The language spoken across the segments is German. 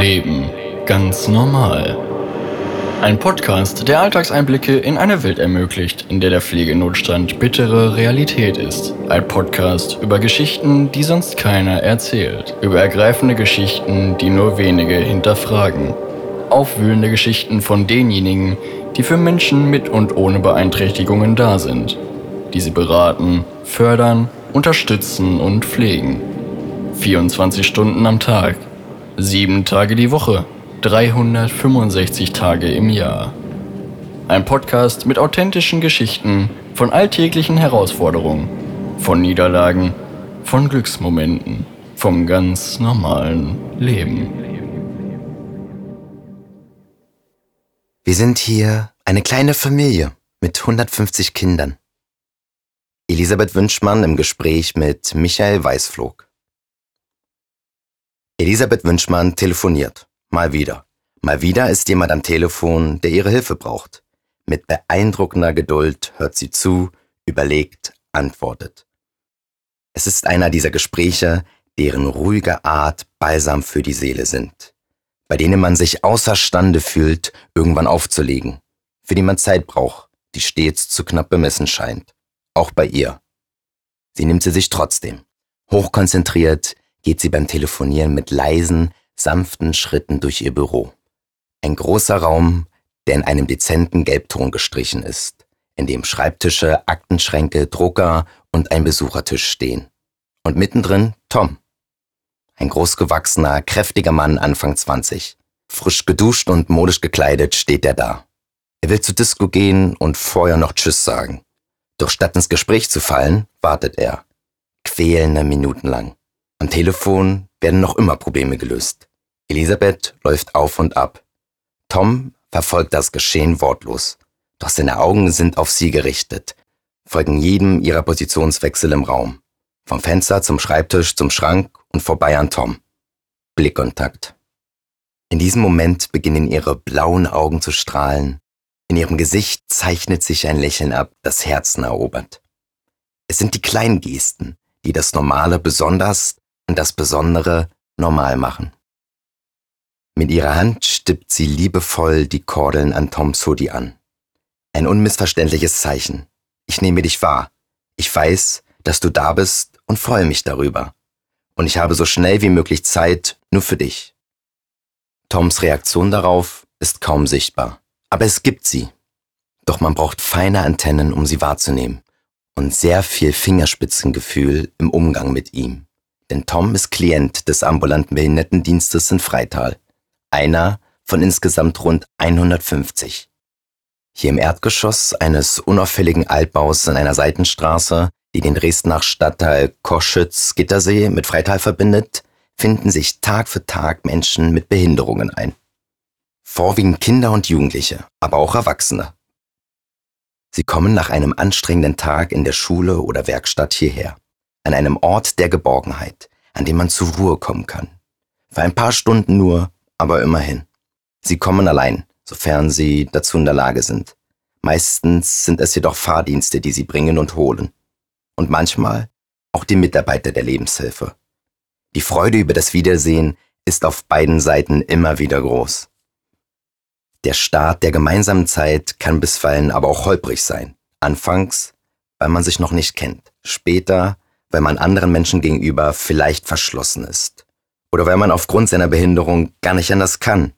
Leben ganz normal. Ein Podcast, der Alltagseinblicke in eine Welt ermöglicht, in der der Pflegenotstand bittere Realität ist. Ein Podcast über Geschichten, die sonst keiner erzählt. Über ergreifende Geschichten, die nur wenige hinterfragen. Aufwühlende Geschichten von denjenigen, die für Menschen mit und ohne Beeinträchtigungen da sind. Die sie beraten, fördern, unterstützen und pflegen. 24 Stunden am Tag, sieben Tage die Woche, 365 Tage im Jahr. Ein Podcast mit authentischen Geschichten von alltäglichen Herausforderungen, von Niederlagen, von Glücksmomenten, vom ganz normalen Leben. Wir sind hier eine kleine Familie mit 150 Kindern. Elisabeth Wünschmann im Gespräch mit Michael Weißflog. Elisabeth Wünschmann telefoniert. Mal wieder. Mal wieder ist jemand am Telefon, der ihre Hilfe braucht. Mit beeindruckender Geduld hört sie zu, überlegt, antwortet. Es ist einer dieser Gespräche, deren ruhige Art Balsam für die Seele sind, bei denen man sich außerstande fühlt, irgendwann aufzulegen, für die man Zeit braucht, die stets zu knapp bemessen scheint. Auch bei ihr. Sie nimmt sie sich trotzdem. Hochkonzentriert, geht sie beim Telefonieren mit leisen, sanften Schritten durch ihr Büro. Ein großer Raum, der in einem dezenten Gelbton gestrichen ist, in dem Schreibtische, Aktenschränke, Drucker und ein Besuchertisch stehen. Und mittendrin Tom. Ein großgewachsener, kräftiger Mann Anfang 20. Frisch geduscht und modisch gekleidet steht er da. Er will zur Disco gehen und vorher noch Tschüss sagen. Doch statt ins Gespräch zu fallen, wartet er. Quälende Minuten lang. Am Telefon werden noch immer Probleme gelöst. Elisabeth läuft auf und ab. Tom verfolgt das Geschehen wortlos, doch seine Augen sind auf sie gerichtet, folgen jedem ihrer Positionswechsel im Raum. Vom Fenster zum Schreibtisch zum Schrank und vorbei an Tom. Blickkontakt. In diesem Moment beginnen ihre blauen Augen zu strahlen. In ihrem Gesicht zeichnet sich ein Lächeln ab, das Herzen erobert. Es sind die kleinen Gesten, die das Normale besonders und das Besondere normal machen. Mit ihrer Hand stippt sie liebevoll die Kordeln an Toms Hoodie an. Ein unmissverständliches Zeichen. Ich nehme dich wahr. Ich weiß, dass du da bist und freue mich darüber. Und ich habe so schnell wie möglich Zeit nur für dich. Toms Reaktion darauf ist kaum sichtbar. Aber es gibt sie. Doch man braucht feine Antennen, um sie wahrzunehmen. Und sehr viel Fingerspitzengefühl im Umgang mit ihm denn Tom ist Klient des ambulanten Behindertendienstes in Freital. Einer von insgesamt rund 150. Hier im Erdgeschoss eines unauffälligen Altbaus in einer Seitenstraße, die den Dresdner Stadtteil Koschütz-Gittersee mit Freital verbindet, finden sich Tag für Tag Menschen mit Behinderungen ein. Vorwiegend Kinder und Jugendliche, aber auch Erwachsene. Sie kommen nach einem anstrengenden Tag in der Schule oder Werkstatt hierher an einem Ort der Geborgenheit, an dem man zur Ruhe kommen kann. Für ein paar Stunden nur, aber immerhin. Sie kommen allein, sofern sie dazu in der Lage sind. Meistens sind es jedoch Fahrdienste, die sie bringen und holen. Und manchmal auch die Mitarbeiter der Lebenshilfe. Die Freude über das Wiedersehen ist auf beiden Seiten immer wieder groß. Der Start der gemeinsamen Zeit kann bisweilen aber auch holprig sein. Anfangs, weil man sich noch nicht kennt. Später, weil man anderen Menschen gegenüber vielleicht verschlossen ist. Oder weil man aufgrund seiner Behinderung gar nicht anders kann.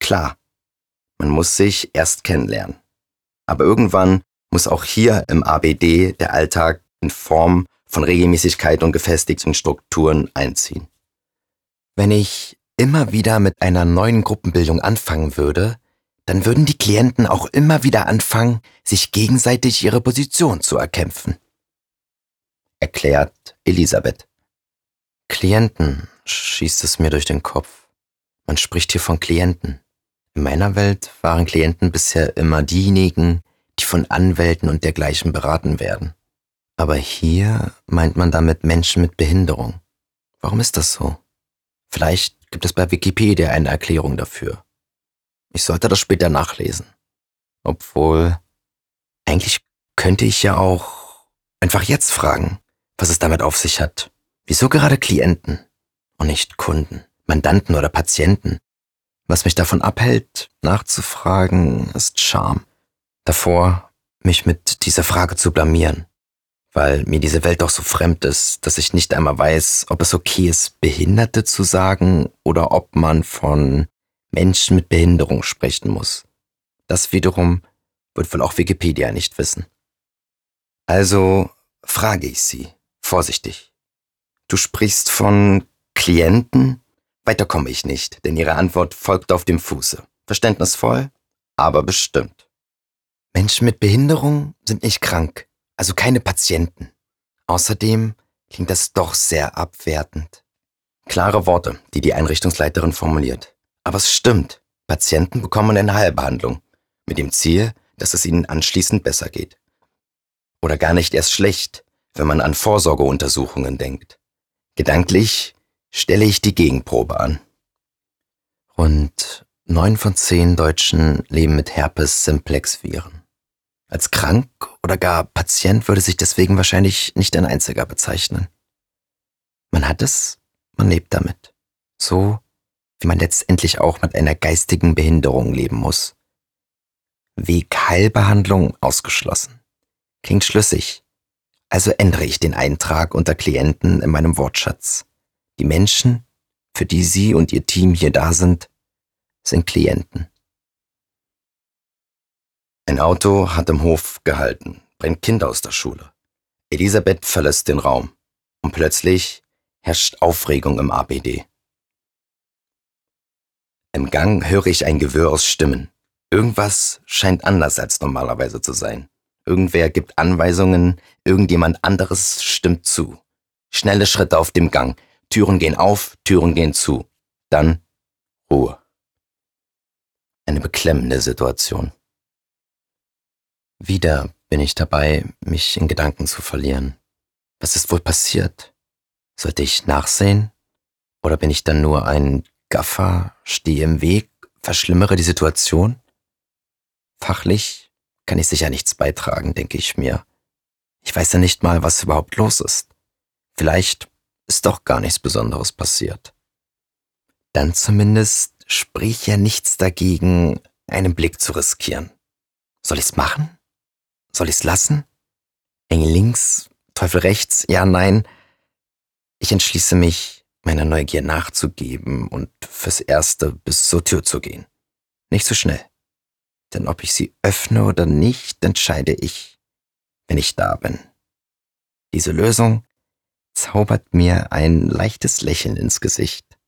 Klar, man muss sich erst kennenlernen. Aber irgendwann muss auch hier im ABD der Alltag in Form von Regelmäßigkeit und gefestigten Strukturen einziehen. Wenn ich immer wieder mit einer neuen Gruppenbildung anfangen würde, dann würden die Klienten auch immer wieder anfangen, sich gegenseitig ihre Position zu erkämpfen erklärt Elisabeth. Klienten, schießt es mir durch den Kopf. Man spricht hier von Klienten. In meiner Welt waren Klienten bisher immer diejenigen, die von Anwälten und dergleichen beraten werden. Aber hier meint man damit Menschen mit Behinderung. Warum ist das so? Vielleicht gibt es bei Wikipedia eine Erklärung dafür. Ich sollte das später nachlesen. Obwohl, eigentlich könnte ich ja auch einfach jetzt fragen was es damit auf sich hat. Wieso gerade Klienten und nicht Kunden, Mandanten oder Patienten? Was mich davon abhält, nachzufragen, ist Scham. Davor, mich mit dieser Frage zu blamieren, weil mir diese Welt doch so fremd ist, dass ich nicht einmal weiß, ob es okay ist, Behinderte zu sagen oder ob man von Menschen mit Behinderung sprechen muss. Das wiederum wird wohl auch Wikipedia nicht wissen. Also frage ich Sie, vorsichtig. Du sprichst von Klienten? Weiter komme ich nicht, denn Ihre Antwort folgt auf dem Fuße. Verständnisvoll, aber bestimmt. Menschen mit Behinderung sind nicht krank, also keine Patienten. Außerdem klingt das doch sehr abwertend. Klare Worte, die die Einrichtungsleiterin formuliert. Aber es stimmt, Patienten bekommen eine Heilbehandlung, mit dem Ziel, dass es ihnen anschließend besser geht. Oder gar nicht erst schlecht, wenn man an Vorsorgeuntersuchungen denkt. Gedanklich stelle ich die Gegenprobe an. Rund neun von zehn Deutschen leben mit Herpes simplex Viren. Als krank oder gar Patient würde sich deswegen wahrscheinlich nicht ein einziger bezeichnen. Man hat es, man lebt damit. So wie man letztendlich auch mit einer geistigen Behinderung leben muss. Weg Heilbehandlung ausgeschlossen. Klingt schlüssig. Also ändere ich den Eintrag unter Klienten in meinem Wortschatz. Die Menschen, für die Sie und Ihr Team hier da sind, sind Klienten. Ein Auto hat im Hof gehalten, bringt Kinder aus der Schule. Elisabeth verlässt den Raum und plötzlich herrscht Aufregung im ABD. Im Gang höre ich ein Gewirr aus Stimmen. Irgendwas scheint anders als normalerweise zu sein. Irgendwer gibt Anweisungen, irgendjemand anderes stimmt zu. Schnelle Schritte auf dem Gang, Türen gehen auf, Türen gehen zu. Dann Ruhe. Eine beklemmende Situation. Wieder bin ich dabei, mich in Gedanken zu verlieren. Was ist wohl passiert? Sollte ich nachsehen? Oder bin ich dann nur ein Gaffer, stehe im Weg, verschlimmere die Situation? Fachlich kann ich sicher nichts beitragen, denke ich mir. Ich weiß ja nicht mal, was überhaupt los ist. Vielleicht ist doch gar nichts Besonderes passiert. Dann zumindest spricht ja nichts dagegen, einen Blick zu riskieren. Soll ich's machen? Soll ich's lassen? Engel links, Teufel rechts, ja, nein. Ich entschließe mich, meiner Neugier nachzugeben und fürs Erste bis zur Tür zu gehen. Nicht so schnell. Denn ob ich sie öffne oder nicht, entscheide ich, wenn ich da bin. Diese Lösung zaubert mir ein leichtes Lächeln ins Gesicht.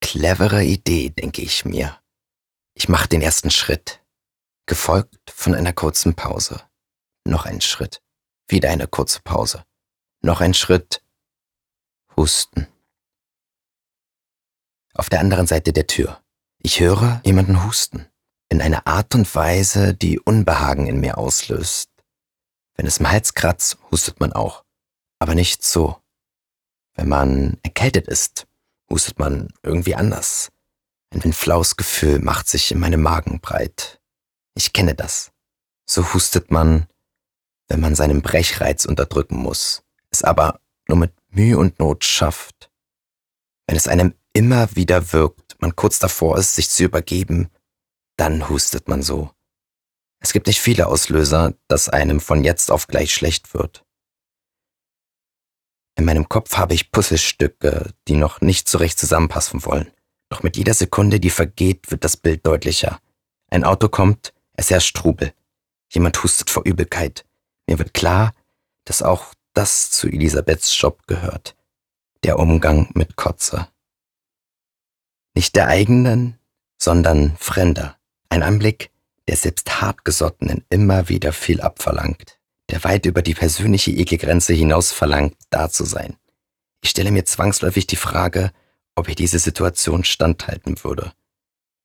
Clevere Idee, denke ich mir. Ich mache den ersten Schritt, gefolgt von einer kurzen Pause. Noch ein Schritt, wieder eine kurze Pause. Noch ein Schritt, Husten. Auf der anderen Seite der Tür. Ich höre jemanden husten. In einer Art und Weise, die Unbehagen in mir auslöst. Wenn es im Hals kratzt, hustet man auch aber nicht so. Wenn man erkältet ist, hustet man irgendwie anders. Ein flaues Gefühl macht sich in meinem Magen breit. Ich kenne das. So hustet man, wenn man seinen Brechreiz unterdrücken muss, es aber nur mit Mühe und Not schafft. Wenn es einem immer wieder wirkt, man kurz davor ist, sich zu übergeben, dann hustet man so. Es gibt nicht viele Auslöser, dass einem von jetzt auf gleich schlecht wird. In meinem Kopf habe ich Puzzlestücke, die noch nicht so recht zusammenpassen wollen. Doch mit jeder Sekunde, die vergeht, wird das Bild deutlicher. Ein Auto kommt, es herrscht Trubel. Jemand hustet vor Übelkeit. Mir wird klar, dass auch das zu Elisabeths Job gehört. Der Umgang mit Kotze. Nicht der eigenen, sondern fremder. Ein Anblick, der selbst Hartgesottenen immer wieder viel abverlangt der weit über die persönliche Ekelgrenze hinaus verlangt, da zu sein. Ich stelle mir zwangsläufig die Frage, ob ich diese Situation standhalten würde.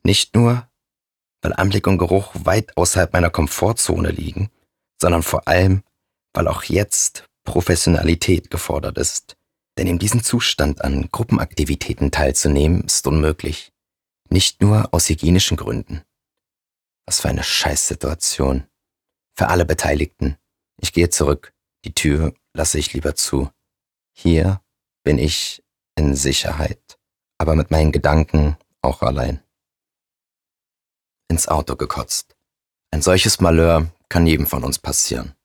Nicht nur, weil Anblick und Geruch weit außerhalb meiner Komfortzone liegen, sondern vor allem, weil auch jetzt Professionalität gefordert ist. Denn in diesem Zustand an Gruppenaktivitäten teilzunehmen, ist unmöglich. Nicht nur aus hygienischen Gründen. Was für eine Scheißsituation. Für alle Beteiligten. Ich gehe zurück. Die Tür lasse ich lieber zu. Hier bin ich in Sicherheit, aber mit meinen Gedanken auch allein. ins Auto gekotzt. Ein solches Malheur kann jedem von uns passieren.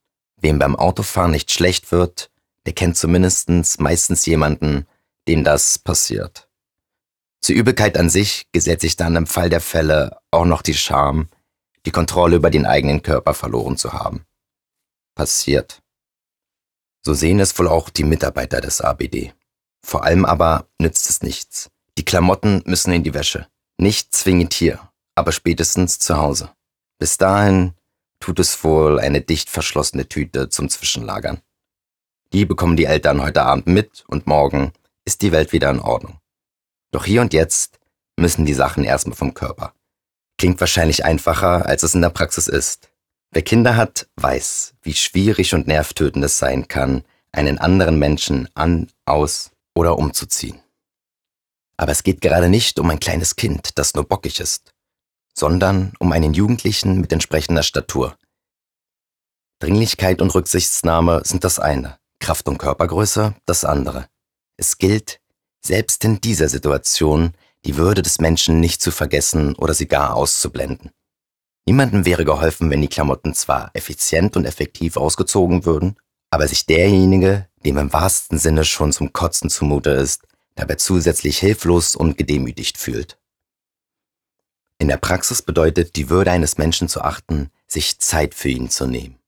Wem beim Autofahren nicht schlecht wird, der kennt zumindest meistens jemanden, dem das passiert. Zur Übelkeit an sich gesellt sich dann im Fall der Fälle auch noch die Scham, die Kontrolle über den eigenen Körper verloren zu haben. Passiert. So sehen es wohl auch die Mitarbeiter des ABD. Vor allem aber nützt es nichts. Die Klamotten müssen in die Wäsche. Nicht zwingend hier, aber spätestens zu Hause. Bis dahin tut es wohl eine dicht verschlossene Tüte zum Zwischenlagern. Die bekommen die Eltern heute Abend mit und morgen ist die Welt wieder in Ordnung. Doch hier und jetzt müssen die Sachen erstmal vom Körper. Klingt wahrscheinlich einfacher, als es in der Praxis ist. Wer Kinder hat, weiß, wie schwierig und nervtötend es sein kann, einen anderen Menschen an, aus oder umzuziehen. Aber es geht gerade nicht um ein kleines Kind, das nur bockig ist, sondern um einen Jugendlichen mit entsprechender Statur. Dringlichkeit und Rücksichtsnahme sind das eine, Kraft und Körpergröße das andere. Es gilt, selbst in dieser Situation die Würde des Menschen nicht zu vergessen oder sie gar auszublenden. Niemandem wäre geholfen, wenn die Klamotten zwar effizient und effektiv ausgezogen würden, aber sich derjenige, dem im wahrsten Sinne schon zum Kotzen zumute ist, dabei zusätzlich hilflos und gedemütigt fühlt. In der Praxis bedeutet die Würde eines Menschen zu achten, sich Zeit für ihn zu nehmen.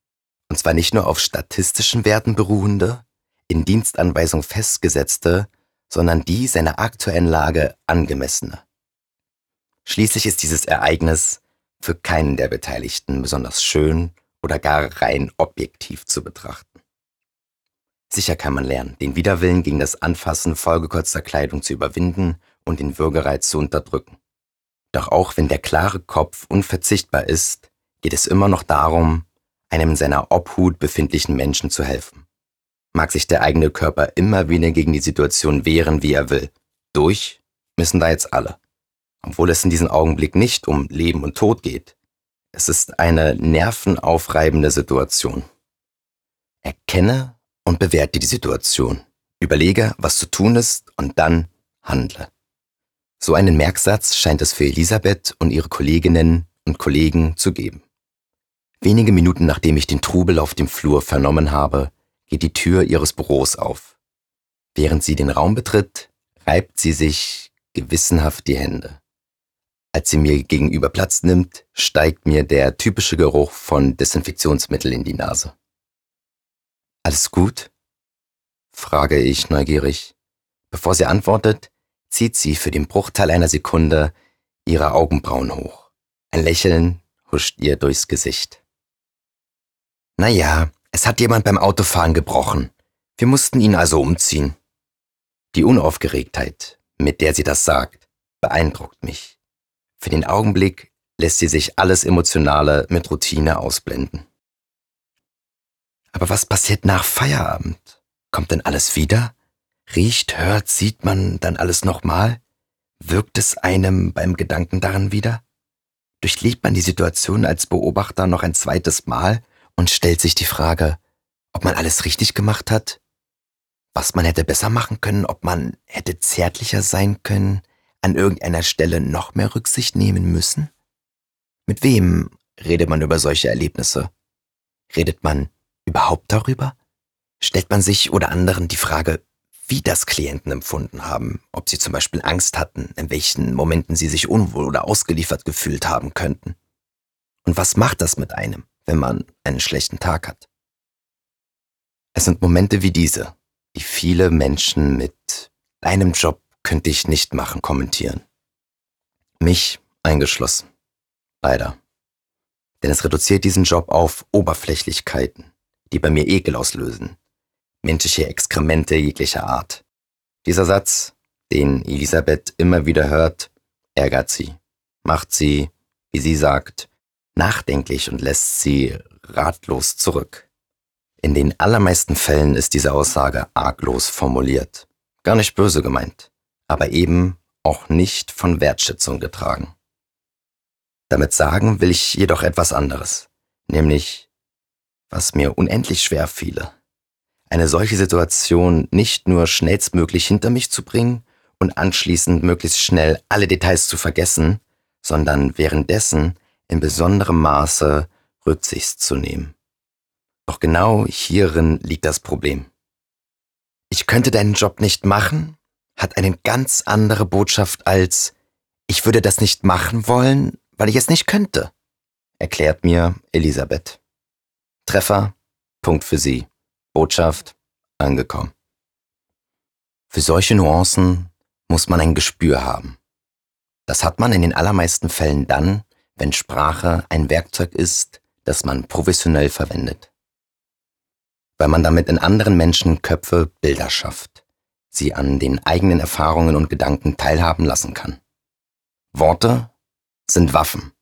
Und zwar nicht nur auf statistischen Werten beruhende, in Dienstanweisung festgesetzte, sondern die seiner aktuellen Lage angemessene. Schließlich ist dieses Ereignis für keinen der Beteiligten besonders schön oder gar rein objektiv zu betrachten. Sicher kann man lernen, den Widerwillen gegen das Anfassen vollgekotzter Kleidung zu überwinden und den Würgereiz zu unterdrücken. Doch auch wenn der klare Kopf unverzichtbar ist, geht es immer noch darum, einem in seiner Obhut befindlichen Menschen zu helfen. Mag sich der eigene Körper immer wieder gegen die Situation wehren, wie er will. Durch müssen da jetzt alle. Obwohl es in diesem Augenblick nicht um Leben und Tod geht. Es ist eine nervenaufreibende Situation. Erkenne und bewerte die Situation. Überlege, was zu tun ist und dann handle. So einen Merksatz scheint es für Elisabeth und ihre Kolleginnen und Kollegen zu geben. Wenige Minuten nachdem ich den Trubel auf dem Flur vernommen habe, geht die Tür ihres Büros auf. Während sie den Raum betritt, reibt sie sich gewissenhaft die Hände. Als sie mir gegenüber Platz nimmt, steigt mir der typische Geruch von Desinfektionsmittel in die Nase. Alles gut? frage ich neugierig. Bevor sie antwortet, zieht sie für den Bruchteil einer Sekunde ihre Augenbrauen hoch. Ein Lächeln huscht ihr durchs Gesicht. Naja, es hat jemand beim Autofahren gebrochen. Wir mussten ihn also umziehen. Die Unaufgeregtheit, mit der sie das sagt, beeindruckt mich. Für den Augenblick lässt sie sich alles Emotionale mit Routine ausblenden. Aber was passiert nach Feierabend? Kommt denn alles wieder? Riecht, hört, sieht man dann alles nochmal? Wirkt es einem beim Gedanken daran wieder? Durchlebt man die Situation als Beobachter noch ein zweites Mal und stellt sich die Frage, ob man alles richtig gemacht hat, was man hätte besser machen können, ob man hätte zärtlicher sein können, an irgendeiner Stelle noch mehr Rücksicht nehmen müssen? Mit wem redet man über solche Erlebnisse? Redet man überhaupt darüber? Stellt man sich oder anderen die Frage, wie das Klienten empfunden haben, ob sie zum Beispiel Angst hatten, in welchen Momenten sie sich unwohl oder ausgeliefert gefühlt haben könnten? Und was macht das mit einem? Wenn man einen schlechten Tag hat. Es sind Momente wie diese, die viele Menschen mit einem Job könnte ich nicht machen kommentieren. Mich eingeschlossen. Leider. Denn es reduziert diesen Job auf Oberflächlichkeiten, die bei mir Ekel auslösen. Menschliche Exkremente jeglicher Art. Dieser Satz, den Elisabeth immer wieder hört, ärgert sie, macht sie, wie sie sagt, nachdenklich und lässt sie ratlos zurück. In den allermeisten Fällen ist diese Aussage arglos formuliert, gar nicht böse gemeint, aber eben auch nicht von Wertschätzung getragen. Damit sagen will ich jedoch etwas anderes, nämlich, was mir unendlich schwer fiele, eine solche Situation nicht nur schnellstmöglich hinter mich zu bringen und anschließend möglichst schnell alle Details zu vergessen, sondern währenddessen in besonderem Maße Rücksicht zu nehmen. Doch genau hierin liegt das Problem. Ich könnte deinen Job nicht machen, hat eine ganz andere Botschaft als ich würde das nicht machen wollen, weil ich es nicht könnte, erklärt mir Elisabeth. Treffer, Punkt für sie. Botschaft, angekommen. Für solche Nuancen muss man ein Gespür haben. Das hat man in den allermeisten Fällen dann, wenn Sprache ein Werkzeug ist, das man professionell verwendet. Weil man damit in anderen Menschen Köpfe Bilder schafft, sie an den eigenen Erfahrungen und Gedanken teilhaben lassen kann. Worte sind Waffen.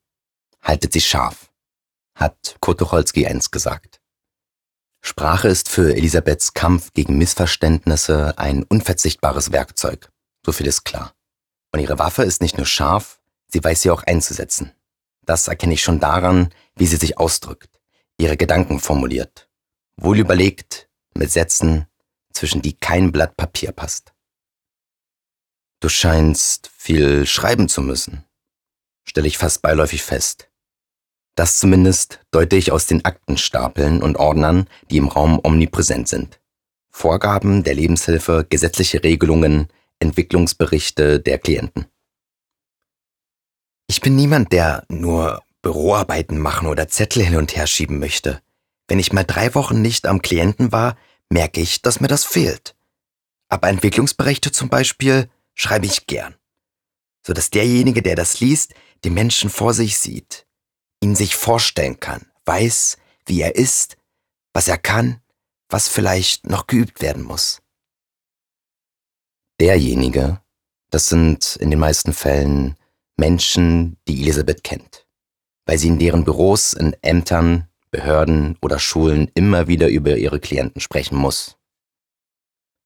Haltet sie scharf, hat Kurt Tucholsky einst gesagt. Sprache ist für Elisabeths Kampf gegen Missverständnisse ein unverzichtbares Werkzeug. So viel ist klar. Und ihre Waffe ist nicht nur scharf, sie weiß sie auch einzusetzen. Das erkenne ich schon daran, wie sie sich ausdrückt, ihre Gedanken formuliert. Wohl überlegt, mit Sätzen, zwischen die kein Blatt Papier passt. Du scheinst viel schreiben zu müssen, stelle ich fast beiläufig fest. Das zumindest deute ich aus den Aktenstapeln und Ordnern, die im Raum omnipräsent sind. Vorgaben der Lebenshilfe, gesetzliche Regelungen, Entwicklungsberichte der Klienten. Ich bin niemand, der nur Büroarbeiten machen oder Zettel hin und her schieben möchte. Wenn ich mal drei Wochen nicht am Klienten war, merke ich, dass mir das fehlt. Aber Entwicklungsberichte zum Beispiel schreibe ich gern, so dass derjenige, der das liest, den Menschen vor sich sieht, ihn sich vorstellen kann, weiß, wie er ist, was er kann, was vielleicht noch geübt werden muss. Derjenige, das sind in den meisten Fällen Menschen, die Elisabeth kennt, weil sie in deren Büros, in Ämtern, Behörden oder Schulen immer wieder über ihre Klienten sprechen muss.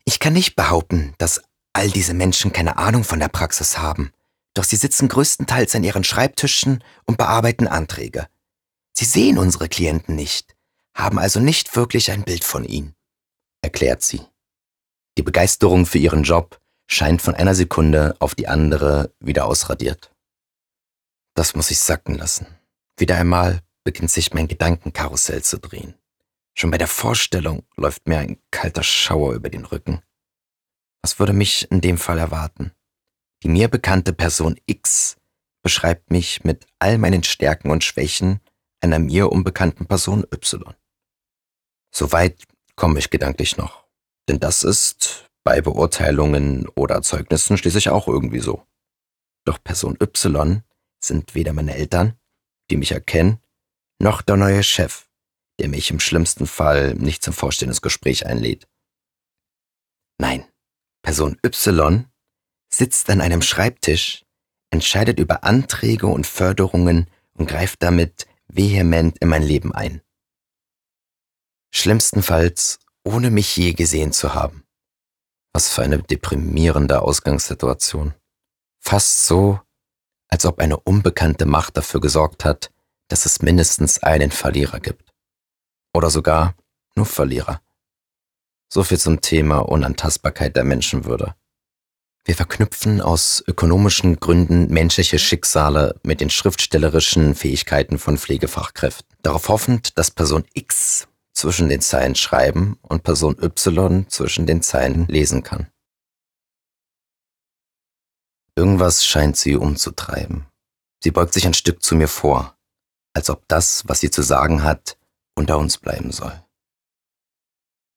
Ich kann nicht behaupten, dass all diese Menschen keine Ahnung von der Praxis haben, doch sie sitzen größtenteils an ihren Schreibtischen und bearbeiten Anträge. Sie sehen unsere Klienten nicht, haben also nicht wirklich ein Bild von ihnen, erklärt sie. Die Begeisterung für ihren Job scheint von einer Sekunde auf die andere wieder ausradiert. Das muss ich sacken lassen. Wieder einmal beginnt sich mein Gedankenkarussell zu drehen. Schon bei der Vorstellung läuft mir ein kalter Schauer über den Rücken. Was würde mich in dem Fall erwarten? Die mir bekannte Person X beschreibt mich mit all meinen Stärken und Schwächen einer mir unbekannten Person Y. Soweit komme ich gedanklich noch, denn das ist bei Beurteilungen oder Zeugnissen schließlich auch irgendwie so. Doch Person Y sind weder meine Eltern, die mich erkennen, noch der neue Chef, der mich im schlimmsten Fall nicht zum Vorstellungsgespräch einlädt. Nein, Person Y sitzt an einem Schreibtisch, entscheidet über Anträge und Förderungen und greift damit vehement in mein Leben ein. Schlimmstenfalls, ohne mich je gesehen zu haben. Was für eine deprimierende Ausgangssituation. Fast so, als ob eine unbekannte Macht dafür gesorgt hat, dass es mindestens einen Verlierer gibt. Oder sogar nur Verlierer. So viel zum Thema Unantastbarkeit der Menschenwürde. Wir verknüpfen aus ökonomischen Gründen menschliche Schicksale mit den schriftstellerischen Fähigkeiten von Pflegefachkräften, darauf hoffend, dass Person X zwischen den Zeilen schreiben und Person Y zwischen den Zeilen lesen kann. Irgendwas scheint sie umzutreiben. Sie beugt sich ein Stück zu mir vor, als ob das, was sie zu sagen hat, unter uns bleiben soll.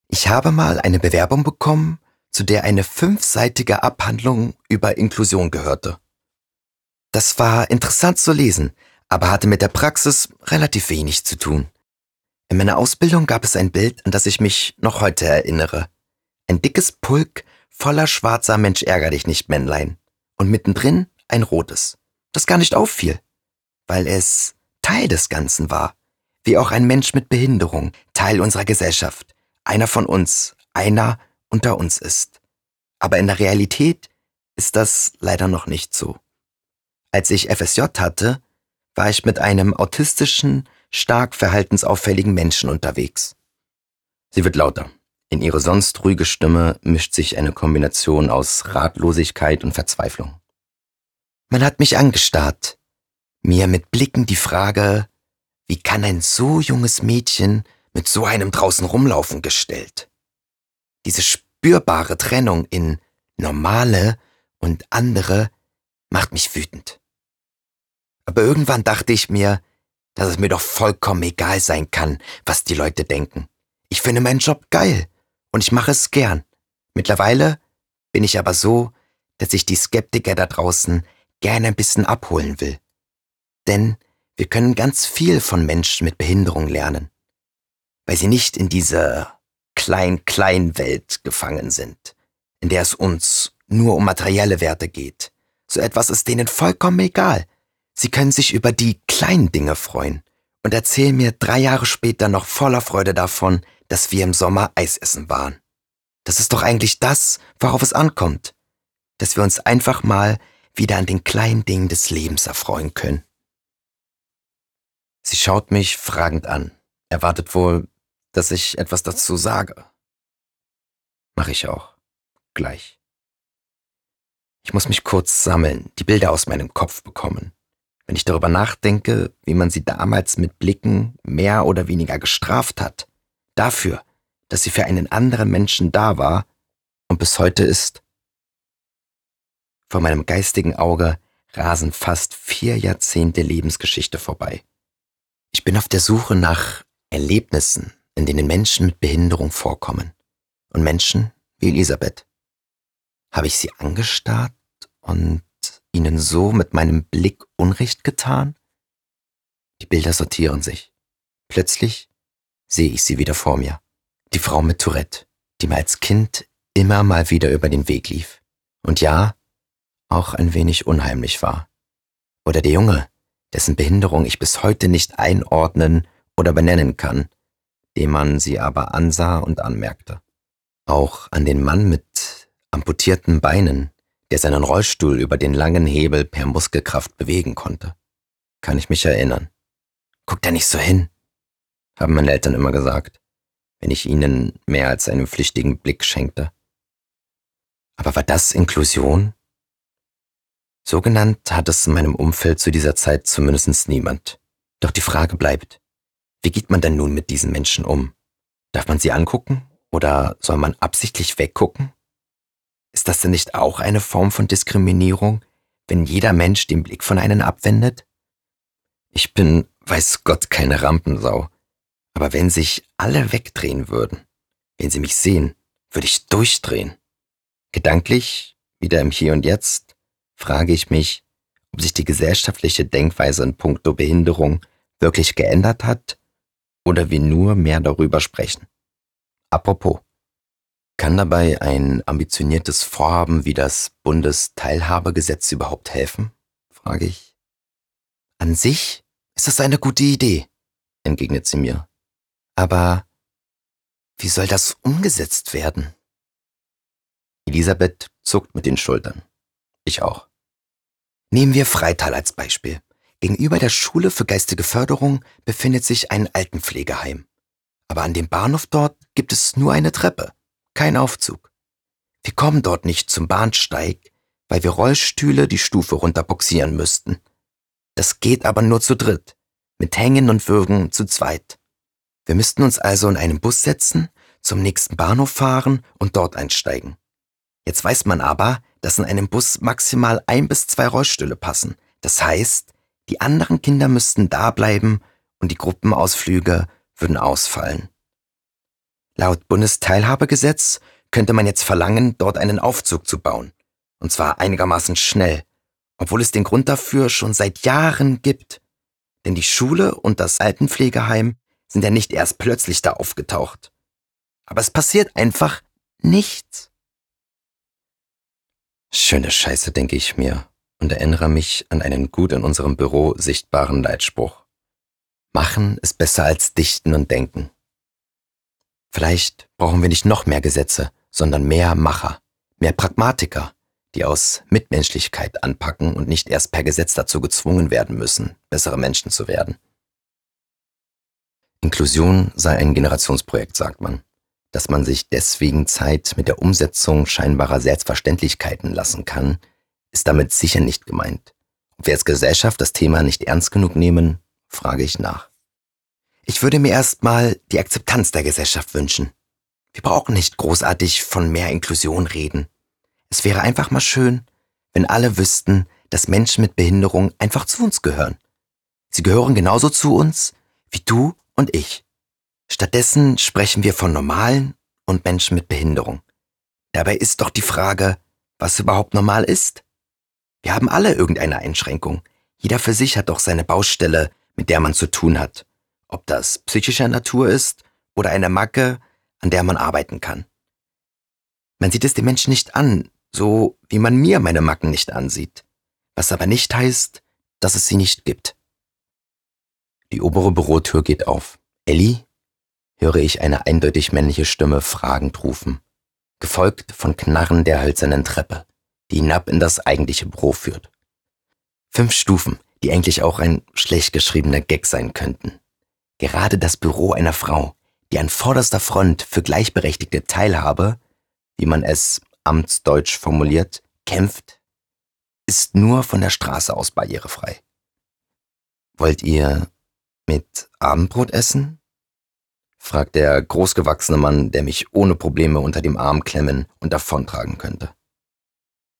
Ich habe mal eine Bewerbung bekommen, zu der eine fünfseitige Abhandlung über Inklusion gehörte. Das war interessant zu lesen, aber hatte mit der Praxis relativ wenig zu tun. In meiner Ausbildung gab es ein Bild, an das ich mich noch heute erinnere. Ein dickes Pulk voller schwarzer Mensch ärger dich nicht Männlein. Und mittendrin ein rotes, das gar nicht auffiel, weil es Teil des Ganzen war, wie auch ein Mensch mit Behinderung, Teil unserer Gesellschaft, einer von uns, einer unter uns ist. Aber in der Realität ist das leider noch nicht so. Als ich FSJ hatte, war ich mit einem autistischen, stark verhaltensauffälligen Menschen unterwegs. Sie wird lauter. In ihre sonst ruhige Stimme mischt sich eine Kombination aus Ratlosigkeit und Verzweiflung. Man hat mich angestarrt. mir mit Blicken die Frage, wie kann ein so junges Mädchen mit so einem draußen rumlaufen gestellt? Diese spürbare Trennung in normale und andere macht mich wütend. Aber irgendwann dachte ich mir, dass es mir doch vollkommen egal sein kann, was die Leute denken. Ich finde meinen Job geil und ich mache es gern. Mittlerweile bin ich aber so, dass ich die Skeptiker da draußen gerne ein bisschen abholen will. Denn wir können ganz viel von Menschen mit Behinderung lernen, weil sie nicht in dieser Klein-Klein-Welt gefangen sind, in der es uns nur um materielle Werte geht. So etwas ist denen vollkommen egal. Sie können sich über die kleinen Dinge freuen und erzählen mir drei Jahre später noch voller Freude davon, dass wir im Sommer Eis essen waren. Das ist doch eigentlich das, worauf es ankommt, dass wir uns einfach mal wieder an den kleinen Dingen des Lebens erfreuen können. Sie schaut mich fragend an, erwartet wohl, dass ich etwas dazu sage. Mach ich auch. Gleich. Ich muss mich kurz sammeln, die Bilder aus meinem Kopf bekommen. Wenn ich darüber nachdenke, wie man sie damals mit Blicken mehr oder weniger gestraft hat, dafür, dass sie für einen anderen Menschen da war und bis heute ist. Vor meinem geistigen Auge rasen fast vier Jahrzehnte Lebensgeschichte vorbei. Ich bin auf der Suche nach Erlebnissen, in denen Menschen mit Behinderung vorkommen. Und Menschen wie Elisabeth. Habe ich sie angestarrt und ihnen so mit meinem Blick Unrecht getan? Die Bilder sortieren sich. Plötzlich sehe ich sie wieder vor mir. Die Frau mit Tourette, die mir als Kind immer mal wieder über den Weg lief. Und ja, auch ein wenig unheimlich war. Oder der Junge, dessen Behinderung ich bis heute nicht einordnen oder benennen kann, dem man sie aber ansah und anmerkte. Auch an den Mann mit amputierten Beinen, der seinen Rollstuhl über den langen Hebel per Muskelkraft bewegen konnte, kann ich mich erinnern. Guck da nicht so hin, haben meine Eltern immer gesagt wenn ich ihnen mehr als einen pflichtigen Blick schenkte. Aber war das Inklusion? So genannt hat es in meinem Umfeld zu dieser Zeit zumindest niemand. Doch die Frage bleibt, wie geht man denn nun mit diesen Menschen um? Darf man sie angucken oder soll man absichtlich weggucken? Ist das denn nicht auch eine Form von Diskriminierung, wenn jeder Mensch den Blick von einem abwendet? Ich bin, weiß Gott, keine Rampensau, aber wenn sich alle wegdrehen würden, wenn sie mich sehen, würde ich durchdrehen. Gedanklich, wieder im Hier und Jetzt, frage ich mich, ob sich die gesellschaftliche Denkweise in puncto Behinderung wirklich geändert hat oder wir nur mehr darüber sprechen. Apropos, kann dabei ein ambitioniertes Vorhaben wie das Bundesteilhabegesetz überhaupt helfen? frage ich. An sich ist es eine gute Idee, entgegnet sie mir. Aber wie soll das umgesetzt werden? Elisabeth zuckt mit den Schultern. Ich auch. Nehmen wir Freital als Beispiel. Gegenüber der Schule für geistige Förderung befindet sich ein Altenpflegeheim. Aber an dem Bahnhof dort gibt es nur eine Treppe, kein Aufzug. Wir kommen dort nicht zum Bahnsteig, weil wir Rollstühle die Stufe runterboxieren müssten. Das geht aber nur zu dritt, mit Hängen und Würgen zu zweit. Wir müssten uns also in einen Bus setzen, zum nächsten Bahnhof fahren und dort einsteigen. Jetzt weiß man aber, dass in einem Bus maximal ein bis zwei Rollstühle passen. Das heißt, die anderen Kinder müssten da bleiben und die Gruppenausflüge würden ausfallen. Laut Bundesteilhabegesetz könnte man jetzt verlangen, dort einen Aufzug zu bauen. Und zwar einigermaßen schnell, obwohl es den Grund dafür schon seit Jahren gibt. Denn die Schule und das Altenpflegeheim sind ja nicht erst plötzlich da aufgetaucht. Aber es passiert einfach nichts. Schöne Scheiße, denke ich mir und erinnere mich an einen gut in unserem Büro sichtbaren Leitspruch. Machen ist besser als dichten und denken. Vielleicht brauchen wir nicht noch mehr Gesetze, sondern mehr Macher, mehr Pragmatiker, die aus Mitmenschlichkeit anpacken und nicht erst per Gesetz dazu gezwungen werden müssen, bessere Menschen zu werden. Inklusion sei ein Generationsprojekt, sagt man. Dass man sich deswegen Zeit mit der Umsetzung scheinbarer Selbstverständlichkeiten lassen kann, ist damit sicher nicht gemeint. Ob wir als Gesellschaft das Thema nicht ernst genug nehmen, frage ich nach. Ich würde mir erstmal die Akzeptanz der Gesellschaft wünschen. Wir brauchen nicht großartig von mehr Inklusion reden. Es wäre einfach mal schön, wenn alle wüssten, dass Menschen mit Behinderung einfach zu uns gehören. Sie gehören genauso zu uns wie du und ich. Stattdessen sprechen wir von normalen und Menschen mit Behinderung. Dabei ist doch die Frage, was überhaupt normal ist. Wir haben alle irgendeine Einschränkung. Jeder für sich hat doch seine Baustelle, mit der man zu tun hat. Ob das psychischer Natur ist oder eine Macke, an der man arbeiten kann. Man sieht es den Menschen nicht an, so wie man mir meine Macken nicht ansieht. Was aber nicht heißt, dass es sie nicht gibt. Die obere Bürotür geht auf. Ellie? höre ich eine eindeutig männliche Stimme fragend rufen, gefolgt von Knarren der hölzernen Treppe, die hinab in das eigentliche Büro führt. Fünf Stufen, die eigentlich auch ein schlecht geschriebener Gag sein könnten. Gerade das Büro einer Frau, die an vorderster Front für gleichberechtigte Teilhabe, wie man es amtsdeutsch formuliert, kämpft, ist nur von der Straße aus barrierefrei. Wollt ihr mit Abendbrot essen? fragt der großgewachsene Mann, der mich ohne Probleme unter dem Arm klemmen und davontragen könnte.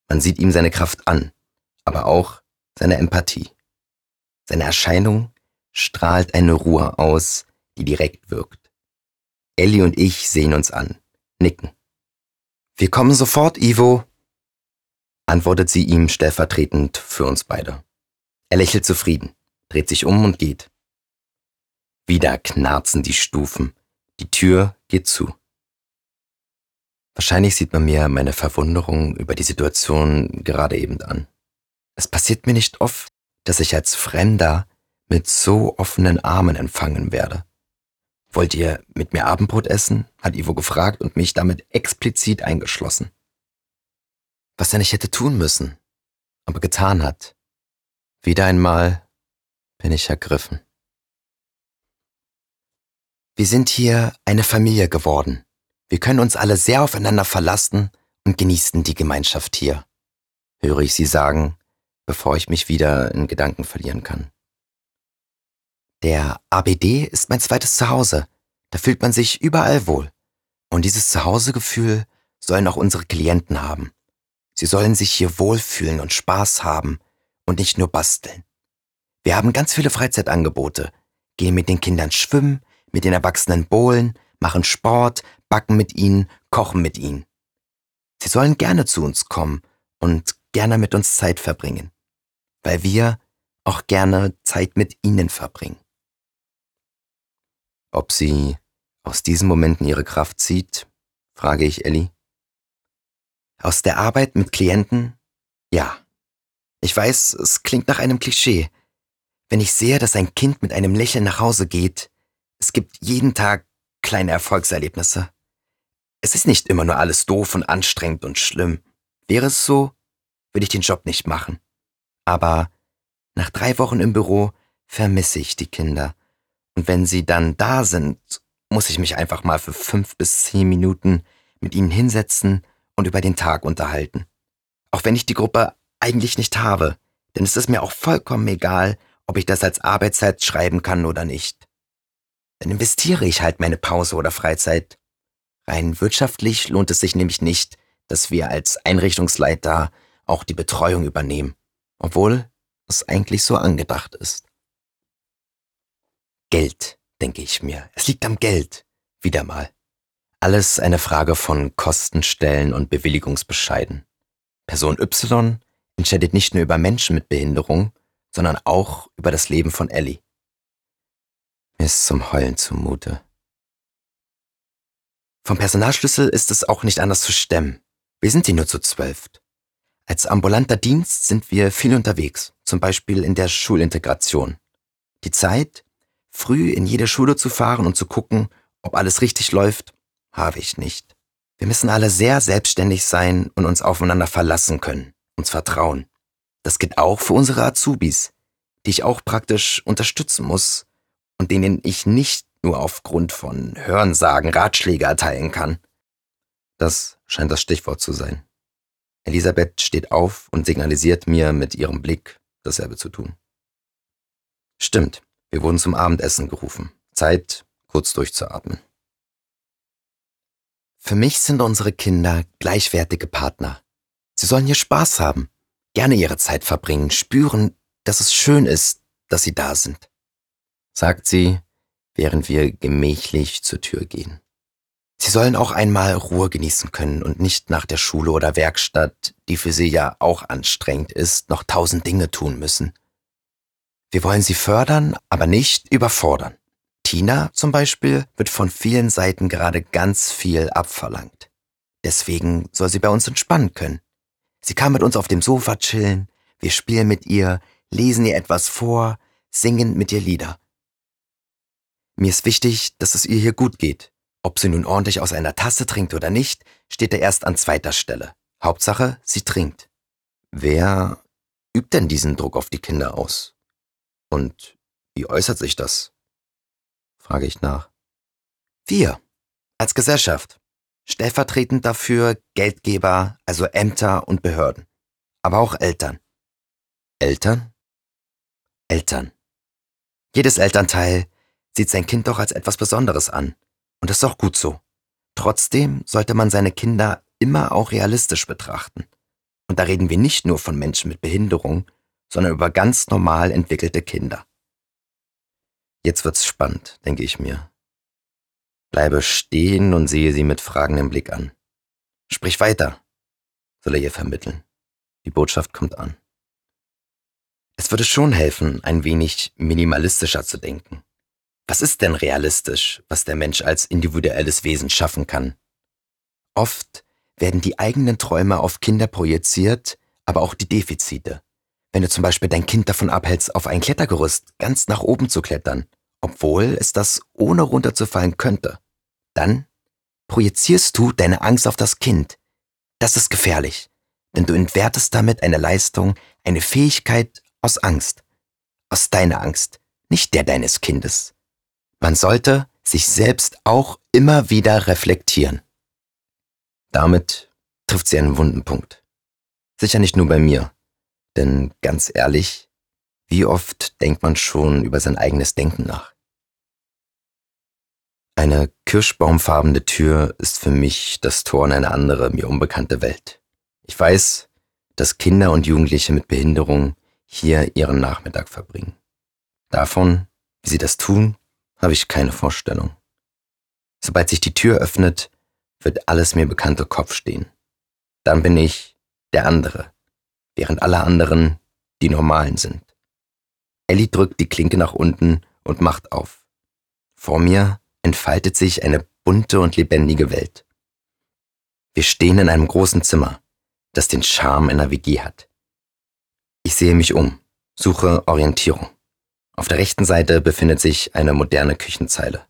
Man sieht ihm seine Kraft an, aber auch seine Empathie. Seine Erscheinung strahlt eine Ruhe aus, die direkt wirkt. Ellie und ich sehen uns an, nicken. Wir kommen sofort, Ivo, antwortet sie ihm stellvertretend für uns beide. Er lächelt zufrieden, dreht sich um und geht. Wieder knarzen die Stufen, die Tür geht zu. Wahrscheinlich sieht man mir meine Verwunderung über die Situation gerade eben an. Es passiert mir nicht oft, dass ich als Fremder mit so offenen Armen empfangen werde. Wollt ihr mit mir Abendbrot essen? hat Ivo gefragt und mich damit explizit eingeschlossen. Was er nicht hätte tun müssen, aber getan hat. Wieder einmal bin ich ergriffen. Wir sind hier eine Familie geworden. Wir können uns alle sehr aufeinander verlassen und genießen die Gemeinschaft hier, höre ich sie sagen, bevor ich mich wieder in Gedanken verlieren kann. Der ABD ist mein zweites Zuhause. Da fühlt man sich überall wohl. Und dieses Zuhausegefühl sollen auch unsere Klienten haben. Sie sollen sich hier wohlfühlen und Spaß haben und nicht nur basteln. Wir haben ganz viele Freizeitangebote, gehen mit den Kindern schwimmen, mit den Erwachsenen bowlen, machen Sport, backen mit ihnen, kochen mit ihnen. Sie sollen gerne zu uns kommen und gerne mit uns Zeit verbringen, weil wir auch gerne Zeit mit ihnen verbringen. Ob sie aus diesen Momenten ihre Kraft zieht, frage ich Ellie. Aus der Arbeit mit Klienten? Ja. Ich weiß, es klingt nach einem Klischee. Wenn ich sehe, dass ein Kind mit einem Lächeln nach Hause geht, es gibt jeden Tag kleine Erfolgserlebnisse. Es ist nicht immer nur alles doof und anstrengend und schlimm. Wäre es so, würde ich den Job nicht machen. Aber nach drei Wochen im Büro vermisse ich die Kinder und wenn sie dann da sind, muss ich mich einfach mal für fünf bis zehn Minuten mit ihnen hinsetzen und über den Tag unterhalten. Auch wenn ich die Gruppe eigentlich nicht habe, denn es ist mir auch vollkommen egal, ob ich das als Arbeitszeit schreiben kann oder nicht. Dann investiere ich halt meine Pause oder Freizeit. Rein wirtschaftlich lohnt es sich nämlich nicht, dass wir als Einrichtungsleiter auch die Betreuung übernehmen, obwohl es eigentlich so angedacht ist. Geld, denke ich mir. Es liegt am Geld. Wieder mal. Alles eine Frage von Kostenstellen und Bewilligungsbescheiden. Person Y entscheidet nicht nur über Menschen mit Behinderung, sondern auch über das Leben von Ellie. Mir ist zum Heulen zumute. Vom Personalschlüssel ist es auch nicht anders zu stemmen. Wir sind hier nur zu zwölf. Als ambulanter Dienst sind wir viel unterwegs, zum Beispiel in der Schulintegration. Die Zeit, Früh in jede Schule zu fahren und zu gucken, ob alles richtig läuft, habe ich nicht. Wir müssen alle sehr selbstständig sein und uns aufeinander verlassen können, uns vertrauen. Das geht auch für unsere Azubis, die ich auch praktisch unterstützen muss und denen ich nicht nur aufgrund von Hörensagen Ratschläge erteilen kann. Das scheint das Stichwort zu sein. Elisabeth steht auf und signalisiert mir mit ihrem Blick, dasselbe zu tun. Stimmt, wir wurden zum Abendessen gerufen. Zeit, kurz durchzuatmen. Für mich sind unsere Kinder gleichwertige Partner. Sie sollen hier Spaß haben, gerne ihre Zeit verbringen, spüren, dass es schön ist, dass sie da sind, sagt sie, während wir gemächlich zur Tür gehen. Sie sollen auch einmal Ruhe genießen können und nicht nach der Schule oder Werkstatt, die für sie ja auch anstrengend ist, noch tausend Dinge tun müssen. Wir wollen sie fördern, aber nicht überfordern. Tina zum Beispiel wird von vielen Seiten gerade ganz viel abverlangt. Deswegen soll sie bei uns entspannen können. Sie kann mit uns auf dem Sofa chillen, wir spielen mit ihr, lesen ihr etwas vor, singen mit ihr Lieder. Mir ist wichtig, dass es ihr hier gut geht. Ob sie nun ordentlich aus einer Tasse trinkt oder nicht, steht er erst an zweiter Stelle. Hauptsache, sie trinkt. Wer übt denn diesen Druck auf die Kinder aus? Und wie äußert sich das? frage ich nach. Wir, als Gesellschaft, stellvertretend dafür Geldgeber, also Ämter und Behörden, aber auch Eltern. Eltern? Eltern. Jedes Elternteil sieht sein Kind doch als etwas Besonderes an. Und das ist auch gut so. Trotzdem sollte man seine Kinder immer auch realistisch betrachten. Und da reden wir nicht nur von Menschen mit Behinderung, sondern über ganz normal entwickelte Kinder. Jetzt wird's spannend, denke ich mir. Bleibe stehen und sehe sie mit fragendem Blick an. Sprich weiter, soll er ihr vermitteln. Die Botschaft kommt an. Es würde schon helfen, ein wenig minimalistischer zu denken. Was ist denn realistisch, was der Mensch als individuelles Wesen schaffen kann? Oft werden die eigenen Träume auf Kinder projiziert, aber auch die Defizite. Wenn du zum Beispiel dein Kind davon abhältst, auf ein Klettergerüst ganz nach oben zu klettern, obwohl es das ohne runterzufallen könnte, dann projizierst du deine Angst auf das Kind. Das ist gefährlich, denn du entwertest damit eine Leistung, eine Fähigkeit aus Angst. Aus deiner Angst, nicht der deines Kindes. Man sollte sich selbst auch immer wieder reflektieren. Damit trifft sie einen wunden Punkt. Sicher nicht nur bei mir, denn ganz ehrlich, wie oft denkt man schon über sein eigenes Denken nach? Eine kirschbaumfarbene Tür ist für mich das Tor in eine andere, mir unbekannte Welt. Ich weiß, dass Kinder und Jugendliche mit Behinderung hier ihren Nachmittag verbringen. Davon, wie sie das tun, habe ich keine Vorstellung. Sobald sich die Tür öffnet, wird alles mir bekannte Kopf stehen. Dann bin ich der andere, während alle anderen die Normalen sind. Ellie drückt die Klinke nach unten und macht auf. Vor mir entfaltet sich eine bunte und lebendige Welt. Wir stehen in einem großen Zimmer, das den Charme einer WG hat. Ich sehe mich um, suche Orientierung. Auf der rechten Seite befindet sich eine moderne Küchenzeile.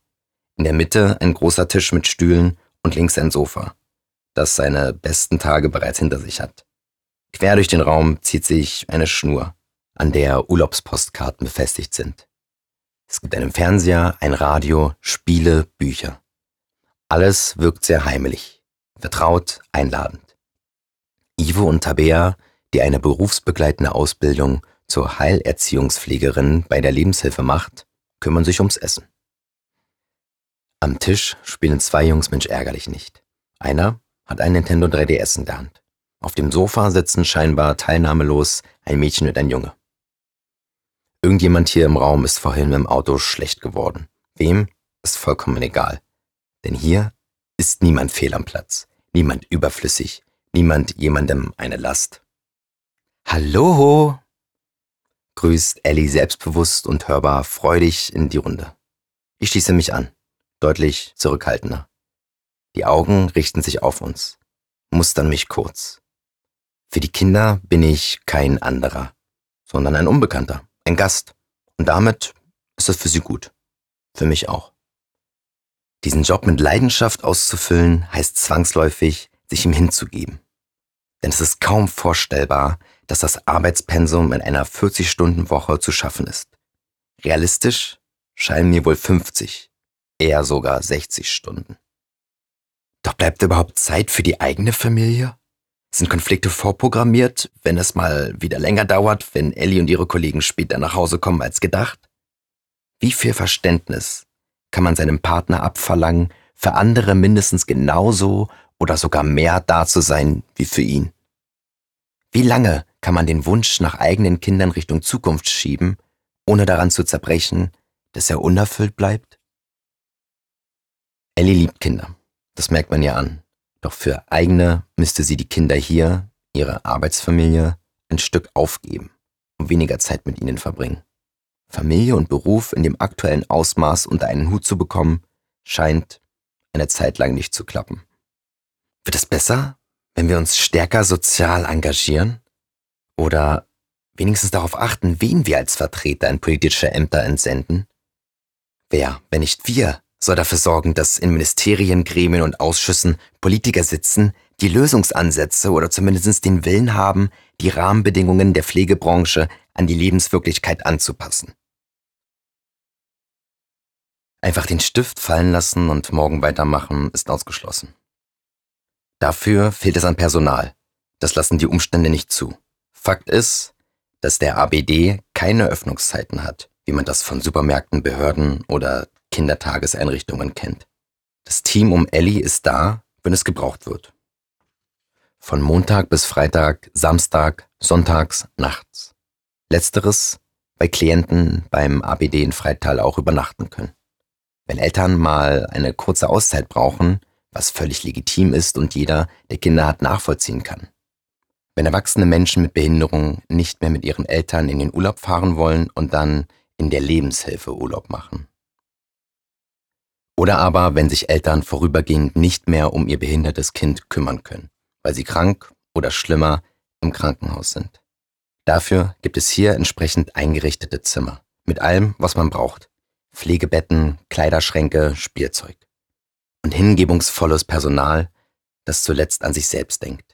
In der Mitte ein großer Tisch mit Stühlen und links ein Sofa, das seine besten Tage bereits hinter sich hat. Quer durch den Raum zieht sich eine Schnur, an der Urlaubspostkarten befestigt sind. Es gibt einen Fernseher, ein Radio, Spiele, Bücher. Alles wirkt sehr heimelig, vertraut, einladend. Ivo und Tabea, die eine berufsbegleitende Ausbildung zur Heilerziehungspflegerin bei der Lebenshilfe macht, kümmern sich ums Essen. Am Tisch spielen zwei Jungs Mensch ärgerlich nicht. Einer hat ein Nintendo 3DS in der Hand. Auf dem Sofa sitzen scheinbar teilnahmelos ein Mädchen und ein Junge. Irgendjemand hier im Raum ist vorhin dem Auto schlecht geworden. Wem ist vollkommen egal. Denn hier ist niemand fehl am Platz, niemand überflüssig, niemand jemandem eine Last. Hallo, grüßt Ellie selbstbewusst und hörbar freudig in die Runde. Ich schließe mich an, deutlich zurückhaltender. Die Augen richten sich auf uns, mustern mich kurz. Für die Kinder bin ich kein anderer, sondern ein Unbekannter, ein Gast. Und damit ist es für sie gut. Für mich auch. Diesen Job mit Leidenschaft auszufüllen, heißt zwangsläufig, sich ihm hinzugeben. Denn es ist kaum vorstellbar, dass das Arbeitspensum in einer 40-Stunden-Woche zu schaffen ist. Realistisch scheinen mir wohl 50, eher sogar 60 Stunden. Doch bleibt überhaupt Zeit für die eigene Familie? Sind Konflikte vorprogrammiert, wenn es mal wieder länger dauert, wenn Ellie und ihre Kollegen später nach Hause kommen als gedacht? Wie viel Verständnis kann man seinem Partner abverlangen, für andere mindestens genauso oder sogar mehr da zu sein wie für ihn? Wie lange kann man den Wunsch nach eigenen Kindern Richtung Zukunft schieben, ohne daran zu zerbrechen, dass er unerfüllt bleibt? Ellie liebt Kinder, das merkt man ja an. Doch für eigene müsste sie die Kinder hier, ihre Arbeitsfamilie, ein Stück aufgeben und weniger Zeit mit ihnen verbringen. Familie und Beruf in dem aktuellen Ausmaß unter einen Hut zu bekommen, scheint eine Zeit lang nicht zu klappen. Wird es besser, wenn wir uns stärker sozial engagieren? Oder wenigstens darauf achten, wen wir als Vertreter in politische Ämter entsenden? Wer, wenn nicht wir, soll dafür sorgen, dass in Ministerien, Gremien und Ausschüssen Politiker sitzen, die Lösungsansätze oder zumindest den Willen haben, die Rahmenbedingungen der Pflegebranche an die Lebenswirklichkeit anzupassen. Einfach den Stift fallen lassen und morgen weitermachen ist ausgeschlossen. Dafür fehlt es an Personal. Das lassen die Umstände nicht zu. Fakt ist, dass der ABD keine Öffnungszeiten hat, wie man das von Supermärkten, Behörden oder Kindertageseinrichtungen kennt. Das Team um Ellie ist da, wenn es gebraucht wird. Von Montag bis Freitag, Samstag, Sonntags, nachts. Letzteres, weil Klienten beim ABD in Freital auch übernachten können. Wenn Eltern mal eine kurze Auszeit brauchen, was völlig legitim ist und jeder, der Kinder hat, nachvollziehen kann. Wenn erwachsene Menschen mit Behinderung nicht mehr mit ihren Eltern in den Urlaub fahren wollen und dann in der Lebenshilfe Urlaub machen. Oder aber, wenn sich Eltern vorübergehend nicht mehr um ihr behindertes Kind kümmern können, weil sie krank oder schlimmer im Krankenhaus sind. Dafür gibt es hier entsprechend eingerichtete Zimmer mit allem, was man braucht. Pflegebetten, Kleiderschränke, Spielzeug. Und hingebungsvolles Personal, das zuletzt an sich selbst denkt.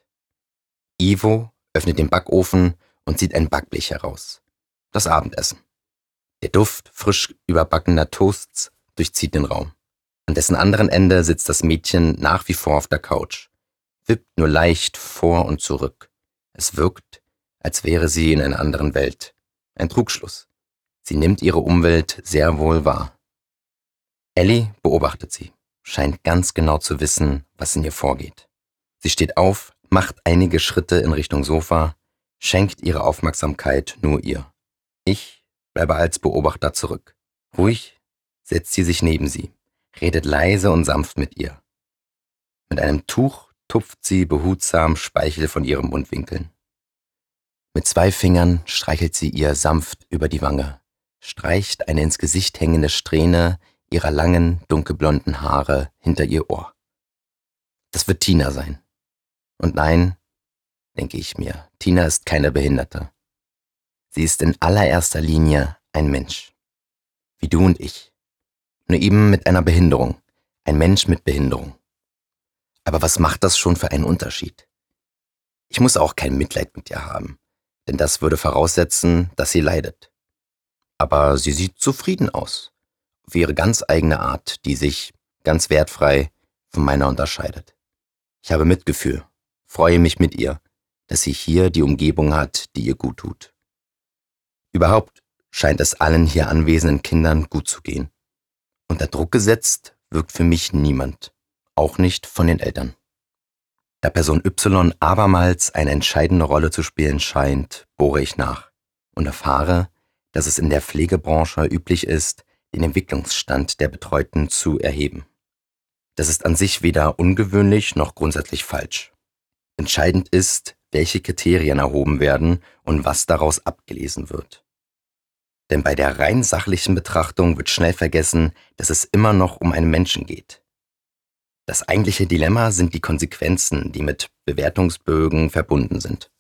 Ivo öffnet den Backofen und zieht ein Backblech heraus. Das Abendessen. Der Duft frisch überbackener Toasts durchzieht den Raum. An dessen anderen Ende sitzt das Mädchen nach wie vor auf der Couch, wippt nur leicht vor und zurück. Es wirkt, als wäre sie in einer anderen Welt. Ein Trugschluss. Sie nimmt ihre Umwelt sehr wohl wahr. Ellie beobachtet sie, scheint ganz genau zu wissen, was in ihr vorgeht. Sie steht auf, macht einige Schritte in Richtung Sofa, schenkt ihre Aufmerksamkeit nur ihr. Ich bleibe als Beobachter zurück. Ruhig setzt sie sich neben sie, redet leise und sanft mit ihr. Mit einem Tuch tupft sie behutsam Speichel von ihren Mundwinkeln. Mit zwei Fingern streichelt sie ihr sanft über die Wange, streicht eine ins Gesicht hängende Strähne ihrer langen, dunkelblonden Haare hinter ihr Ohr. Das wird Tina sein. Und nein, denke ich mir, Tina ist keine Behinderte. Sie ist in allererster Linie ein Mensch. Wie du und ich nur eben mit einer Behinderung, ein Mensch mit Behinderung. Aber was macht das schon für einen Unterschied? Ich muss auch kein Mitleid mit ihr haben, denn das würde voraussetzen, dass sie leidet. Aber sie sieht zufrieden aus, auf ihre ganz eigene Art, die sich ganz wertfrei von meiner unterscheidet. Ich habe Mitgefühl, freue mich mit ihr, dass sie hier die Umgebung hat, die ihr gut tut. Überhaupt scheint es allen hier anwesenden Kindern gut zu gehen. Unter Druck gesetzt wirkt für mich niemand, auch nicht von den Eltern. Da Person Y abermals eine entscheidende Rolle zu spielen scheint, bohre ich nach und erfahre, dass es in der Pflegebranche üblich ist, den Entwicklungsstand der Betreuten zu erheben. Das ist an sich weder ungewöhnlich noch grundsätzlich falsch. Entscheidend ist, welche Kriterien erhoben werden und was daraus abgelesen wird. Denn bei der rein sachlichen Betrachtung wird schnell vergessen, dass es immer noch um einen Menschen geht. Das eigentliche Dilemma sind die Konsequenzen, die mit Bewertungsbögen verbunden sind.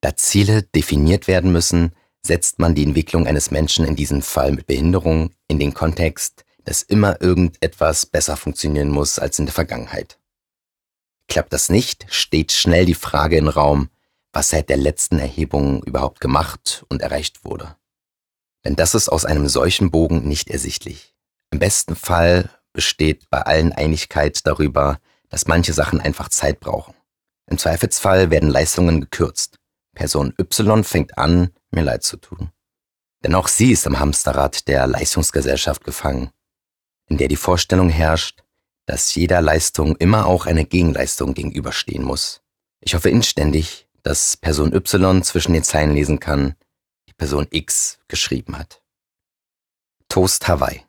Da Ziele definiert werden müssen, setzt man die Entwicklung eines Menschen in diesem Fall mit Behinderung in den Kontext, dass immer irgendetwas besser funktionieren muss als in der Vergangenheit. Klappt das nicht, steht schnell die Frage im Raum, was seit der letzten Erhebung überhaupt gemacht und erreicht wurde. Denn das ist aus einem solchen Bogen nicht ersichtlich. Im besten Fall besteht bei allen Einigkeit darüber, dass manche Sachen einfach Zeit brauchen. Im Zweifelsfall werden Leistungen gekürzt. Person Y fängt an, mir leid zu tun. Denn auch sie ist im Hamsterrad der Leistungsgesellschaft gefangen, in der die Vorstellung herrscht, dass jeder Leistung immer auch eine Gegenleistung gegenüberstehen muss. Ich hoffe inständig, dass Person Y zwischen den Zeilen lesen kann, die Person X geschrieben hat. Toast Hawaii.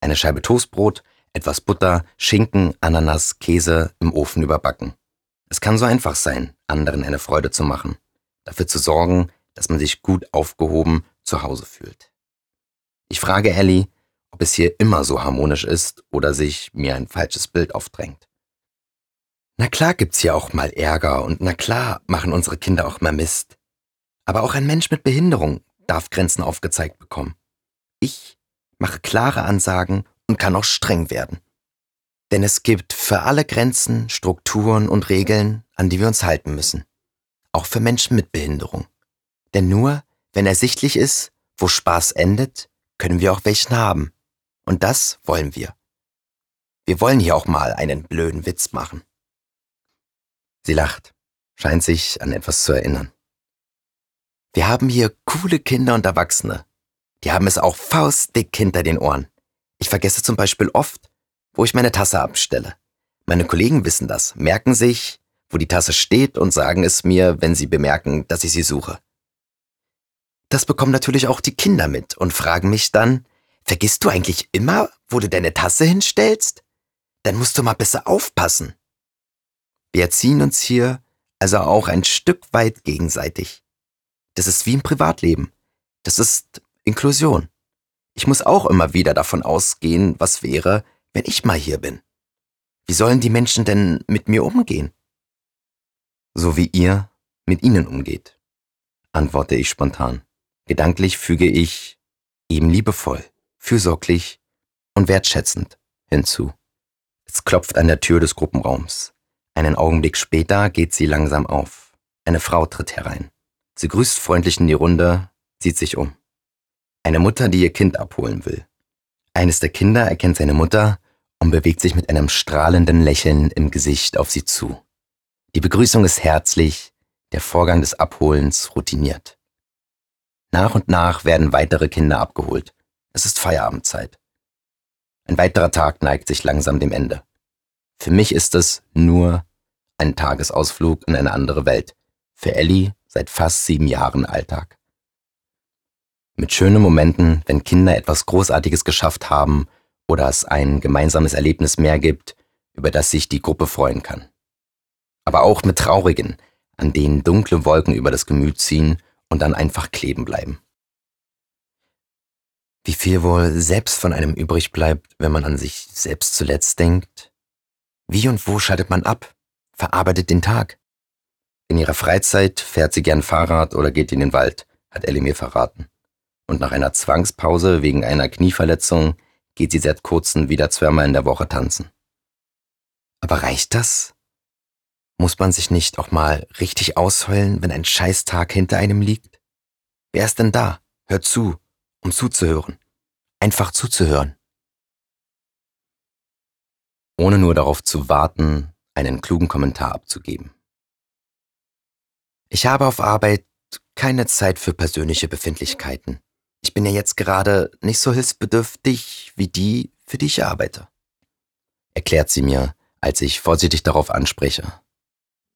Eine Scheibe Toastbrot, etwas Butter, Schinken, Ananas, Käse im Ofen überbacken. Es kann so einfach sein, anderen eine Freude zu machen, dafür zu sorgen, dass man sich gut aufgehoben zu Hause fühlt. Ich frage Ellie, ob es hier immer so harmonisch ist oder sich mir ein falsches Bild aufdrängt. Na klar gibt's hier auch mal Ärger und na klar machen unsere Kinder auch mal Mist. Aber auch ein Mensch mit Behinderung darf Grenzen aufgezeigt bekommen. Ich mache klare Ansagen und kann auch streng werden. Denn es gibt für alle Grenzen, Strukturen und Regeln, an die wir uns halten müssen. Auch für Menschen mit Behinderung. Denn nur, wenn ersichtlich ist, wo Spaß endet, können wir auch welchen haben. Und das wollen wir. Wir wollen hier auch mal einen blöden Witz machen. Sie lacht, scheint sich an etwas zu erinnern. Wir haben hier coole Kinder und Erwachsene. Die haben es auch faustdick hinter den Ohren. Ich vergesse zum Beispiel oft, wo ich meine Tasse abstelle. Meine Kollegen wissen das, merken sich, wo die Tasse steht und sagen es mir, wenn sie bemerken, dass ich sie suche. Das bekommen natürlich auch die Kinder mit und fragen mich dann, vergisst du eigentlich immer, wo du deine Tasse hinstellst? Dann musst du mal besser aufpassen. Wir erziehen uns hier also auch ein Stück weit gegenseitig. Das ist wie im Privatleben. Das ist Inklusion. Ich muss auch immer wieder davon ausgehen, was wäre, wenn ich mal hier bin. Wie sollen die Menschen denn mit mir umgehen? So wie ihr mit ihnen umgeht, antworte ich spontan. Gedanklich füge ich eben liebevoll, fürsorglich und wertschätzend hinzu. Es klopft an der Tür des Gruppenraums. Einen Augenblick später geht sie langsam auf. Eine Frau tritt herein. Sie grüßt freundlich in die Runde, zieht sich um. Eine Mutter, die ihr Kind abholen will. Eines der Kinder erkennt seine Mutter und bewegt sich mit einem strahlenden Lächeln im Gesicht auf sie zu. Die Begrüßung ist herzlich, der Vorgang des Abholens routiniert. Nach und nach werden weitere Kinder abgeholt. Es ist Feierabendzeit. Ein weiterer Tag neigt sich langsam dem Ende. Für mich ist es nur ein Tagesausflug in eine andere Welt. Für Ellie seit fast sieben Jahren Alltag. Mit schönen Momenten, wenn Kinder etwas Großartiges geschafft haben oder es ein gemeinsames Erlebnis mehr gibt, über das sich die Gruppe freuen kann. Aber auch mit traurigen, an denen dunkle Wolken über das Gemüt ziehen und dann einfach kleben bleiben. Wie viel wohl selbst von einem übrig bleibt, wenn man an sich selbst zuletzt denkt? Wie und wo schaltet man ab, verarbeitet den Tag? In ihrer Freizeit fährt sie gern Fahrrad oder geht in den Wald, hat Ellie mir verraten. Und nach einer Zwangspause wegen einer Knieverletzung geht sie seit kurzem wieder zweimal in der Woche tanzen. Aber reicht das? Muss man sich nicht auch mal richtig ausheulen, wenn ein Scheißtag hinter einem liegt? Wer ist denn da? Hört zu, um zuzuhören. Einfach zuzuhören ohne nur darauf zu warten, einen klugen Kommentar abzugeben. Ich habe auf Arbeit keine Zeit für persönliche Befindlichkeiten. Ich bin ja jetzt gerade nicht so hilfsbedürftig wie die, für die ich arbeite. Erklärt sie mir, als ich vorsichtig darauf anspreche.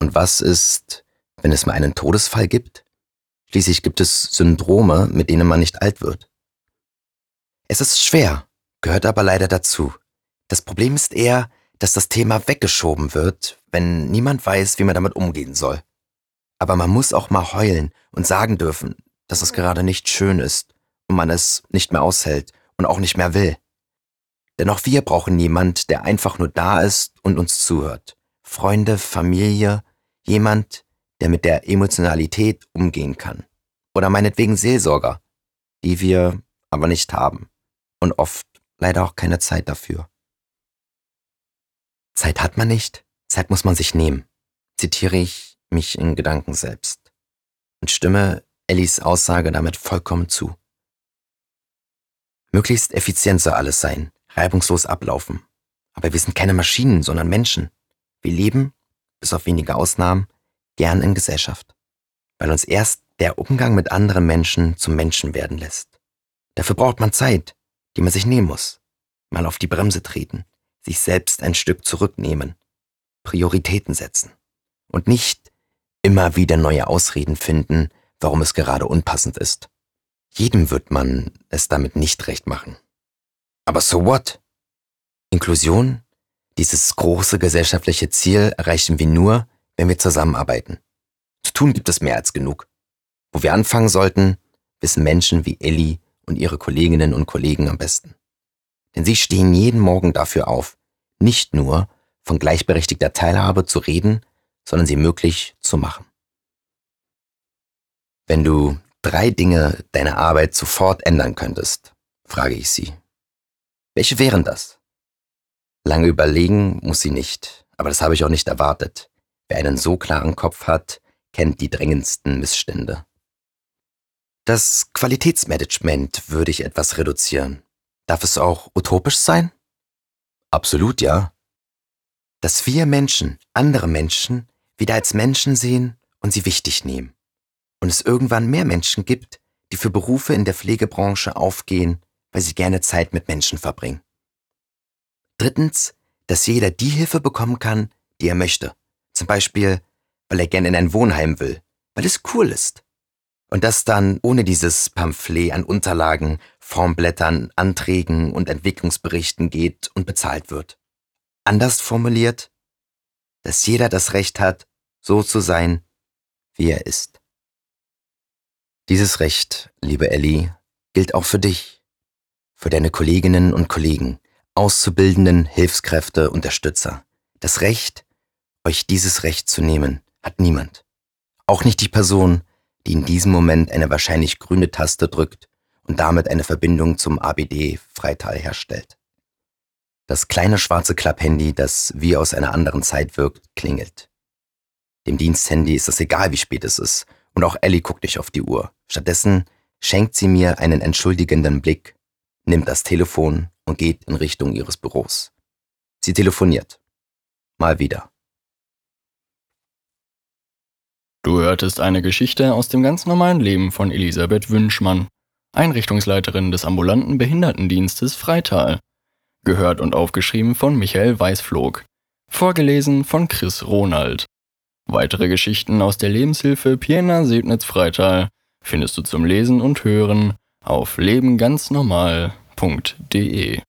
Und was ist, wenn es mal einen Todesfall gibt? Schließlich gibt es Syndrome, mit denen man nicht alt wird. Es ist schwer, gehört aber leider dazu. Das Problem ist eher, dass das Thema weggeschoben wird, wenn niemand weiß, wie man damit umgehen soll. Aber man muss auch mal heulen und sagen dürfen, dass es gerade nicht schön ist und man es nicht mehr aushält und auch nicht mehr will. Denn auch wir brauchen jemand, der einfach nur da ist und uns zuhört. Freunde, Familie, jemand, der mit der Emotionalität umgehen kann. Oder meinetwegen Seelsorger, die wir aber nicht haben und oft leider auch keine Zeit dafür. Zeit hat man nicht, Zeit muss man sich nehmen, zitiere ich mich in Gedanken selbst und stimme Ellis Aussage damit vollkommen zu. Möglichst effizient soll alles sein, reibungslos ablaufen. Aber wir sind keine Maschinen, sondern Menschen. Wir leben, bis auf wenige Ausnahmen, gern in Gesellschaft, weil uns erst der Umgang mit anderen Menschen zum Menschen werden lässt. Dafür braucht man Zeit, die man sich nehmen muss. Mal auf die Bremse treten, sich selbst ein Stück zurücknehmen, Prioritäten setzen und nicht immer wieder neue Ausreden finden, warum es gerade unpassend ist. Jedem wird man es damit nicht recht machen. Aber so what? Inklusion, dieses große gesellschaftliche Ziel erreichen wir nur, wenn wir zusammenarbeiten. Zu tun gibt es mehr als genug. Wo wir anfangen sollten, wissen Menschen wie Ellie und ihre Kolleginnen und Kollegen am besten. Denn sie stehen jeden Morgen dafür auf, nicht nur von gleichberechtigter Teilhabe zu reden, sondern sie möglich zu machen. Wenn du drei Dinge deiner Arbeit sofort ändern könntest, frage ich sie. Welche wären das? Lange überlegen muss sie nicht, aber das habe ich auch nicht erwartet. Wer einen so klaren Kopf hat, kennt die drängendsten Missstände. Das Qualitätsmanagement würde ich etwas reduzieren. Darf es auch utopisch sein? Absolut ja. Dass wir Menschen andere Menschen wieder als Menschen sehen und sie wichtig nehmen. Und es irgendwann mehr Menschen gibt, die für Berufe in der Pflegebranche aufgehen, weil sie gerne Zeit mit Menschen verbringen. Drittens, dass jeder die Hilfe bekommen kann, die er möchte. Zum Beispiel, weil er gerne in ein Wohnheim will, weil es cool ist. Und das dann ohne dieses Pamphlet an Unterlagen, Formblättern, Anträgen und Entwicklungsberichten geht und bezahlt wird. Anders formuliert, dass jeder das Recht hat, so zu sein, wie er ist. Dieses Recht, liebe Ellie, gilt auch für dich, für deine Kolleginnen und Kollegen, Auszubildenden, Hilfskräfte, Unterstützer. Das Recht, euch dieses Recht zu nehmen, hat niemand. Auch nicht die Person, die in diesem Moment eine wahrscheinlich grüne Taste drückt und damit eine Verbindung zum ABD Freital herstellt. Das kleine schwarze Klapphandy, das wie aus einer anderen Zeit wirkt, klingelt. Dem Diensthandy ist es egal, wie spät es ist, und auch Ellie guckt nicht auf die Uhr. Stattdessen schenkt sie mir einen entschuldigenden Blick, nimmt das Telefon und geht in Richtung ihres Büros. Sie telefoniert. Mal wieder. Du hörtest eine Geschichte aus dem ganz normalen Leben von Elisabeth Wünschmann, Einrichtungsleiterin des ambulanten Behindertendienstes Freital. Gehört und aufgeschrieben von Michael Weißflog. Vorgelesen von Chris Ronald. Weitere Geschichten aus der Lebenshilfe Piena Sebnitz Freital findest du zum Lesen und Hören auf lebenganznormal.de.